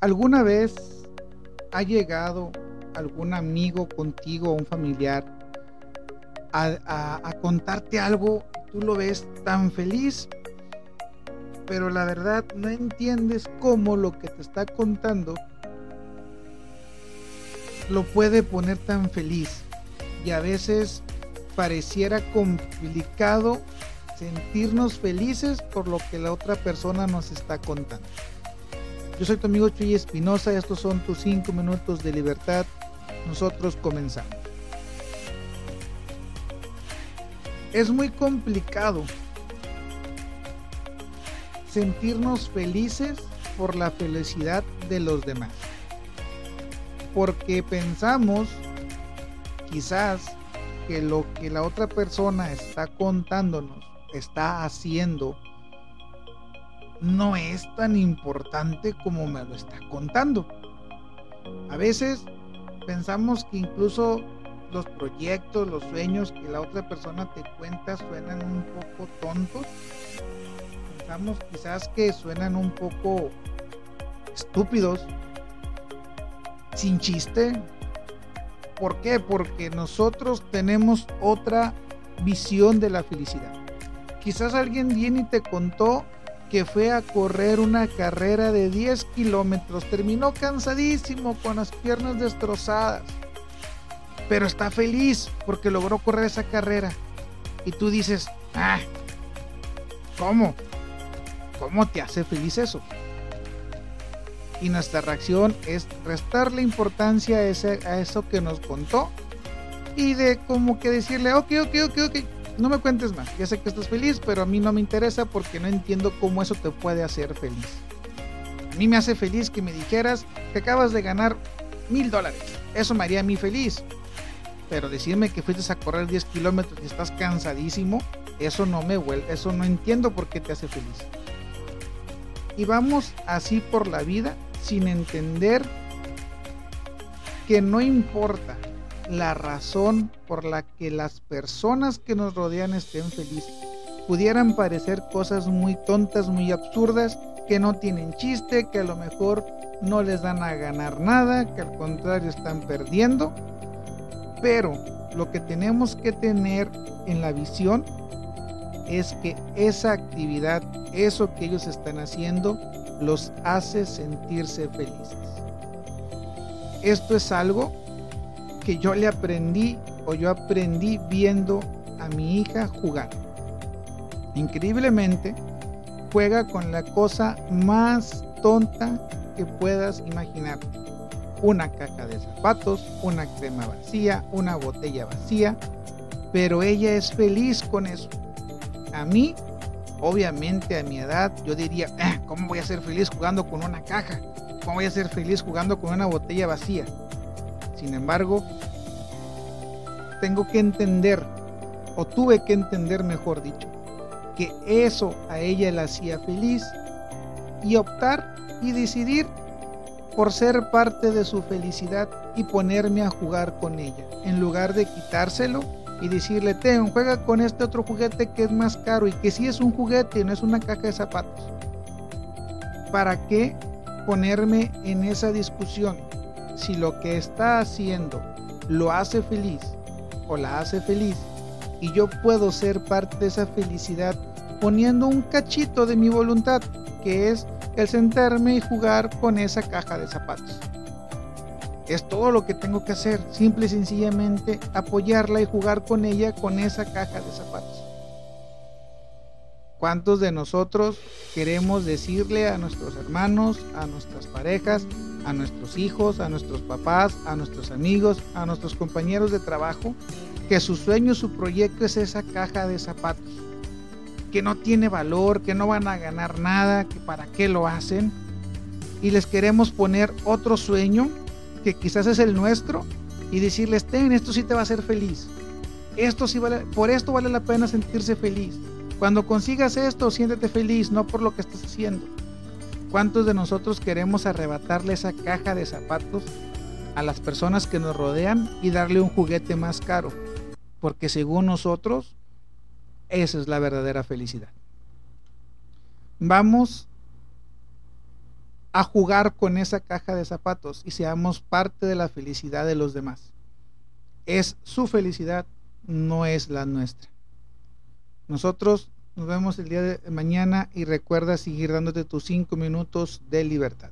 ¿Alguna vez ha llegado algún amigo contigo o un familiar a, contarte algo? Tú lo ves tan feliz, pero la verdad no entiendes cómo lo que te está contando lo puede poner tan feliz. Y a veces pareciera complicado sentirnos felices por lo que la otra persona nos está contando. Yo soy tu amigo Chuy Espinosa, estos son tus 5 minutos de libertad. Nosotros comenzamos. Es muy complicado sentirnos felices por la felicidad de los demás. Porque pensamos quizás que lo que la otra persona está contándonos, está haciendo, no es tan importante como me lo está contando. A veces pensamos que incluso los proyectos, los sueños que la otra persona te cuenta suenan un poco tontos. Pensamos quizás que suenan un poco estúpidos, sin chiste. ¿Por qué? Porque nosotros tenemos otra visión de la felicidad. Quizás alguien viene y te contó que fue a correr una carrera de 10 kilómetros. Terminó cansadísimo con las piernas destrozadas. Pero está feliz porque logró correr esa carrera. Y tú dices, ah, ¿cómo? ¿Cómo te hace feliz eso? Y nuestra reacción es restarle importancia a, eso que nos contó y de como que decirle, ok, ok, ok, ok, no me cuentes más. Ya sé que estás feliz, pero a mí no me interesa porque no entiendo cómo eso te puede hacer feliz. A mí me hace feliz que me dijeras que acabas de ganar mil dólares. Eso me haría a mí feliz. Pero decirme que fuiste a correr 10 kilómetros y estás cansadísimo, eso no me huele, eso no entiendo por qué te hace feliz. Y vamos así por la vida sin entender que no importa la razón por la que las personas que nos rodean estén felices. Pudieran parecer cosas muy tontas, muy absurdas, que no tienen chiste, que a lo mejor no les dan a ganar nada, que al contrario están perdiendo. Pero lo que tenemos que tener en la visión es que esa actividad, eso que ellos están haciendo, los hace sentirse felices. Esto es algo que yo le aprendí o yo aprendí viendo a mi hija jugar. Increíblemente, juega con la cosa más tonta que puedas imaginar. Una caja de zapatos, una crema vacía, una botella vacía, pero ella es feliz con eso. A mí, obviamente a mi edad, yo diría, ah, ¿cómo voy a ser feliz jugando con una caja? ¿Cómo voy a ser feliz jugando con una botella vacía? Sin embargo, tengo que entender, o tuve que entender mejor dicho, que eso a ella la hacía feliz y optar y decidir por ser parte de su felicidad y ponerme a jugar con ella, en lugar de quitárselo y decirle, ten, juega con este otro juguete que es más caro y que sí es un juguete, no es una caja de zapatos. ¿Para qué ponerme en esa discusión si lo que está haciendo lo hace feliz o la hace feliz y yo puedo ser parte de esa felicidad poniendo un cachito de mi voluntad, que es el sentarme y jugar con esa caja de zapatos. Es todo lo que tengo que hacer, simple y sencillamente apoyarla y jugar con ella con esa caja de zapatos. ¿Cuántos de nosotros queremos decirle a nuestros hermanos, a nuestras parejas, a nuestros hijos, a nuestros papás, a nuestros amigos, a nuestros compañeros de trabajo, que su sueño, su proyecto es esa caja de zapatos, que no tiene valor, que no van a ganar nada, que para qué lo hacen, y les queremos poner otro sueño, que quizás es el nuestro, y decirles, ten, esto sí te va a hacer feliz. Esto sí vale, por esto vale la pena sentirse feliz. Cuando consigas esto, siéntete feliz, no por lo que estás haciendo. ¿Cuántos de nosotros queremos arrebatarle esa caja de zapatos a las personas que nos rodean y darle un juguete más caro? Porque según nosotros, esa es la verdadera felicidad. Vamos a jugar con esa caja de zapatos y seamos parte de la felicidad de los demás. Es su felicidad, no es la nuestra. Nosotros nos vemos el día de mañana y recuerda seguir dándote tus cinco minutos de libertad.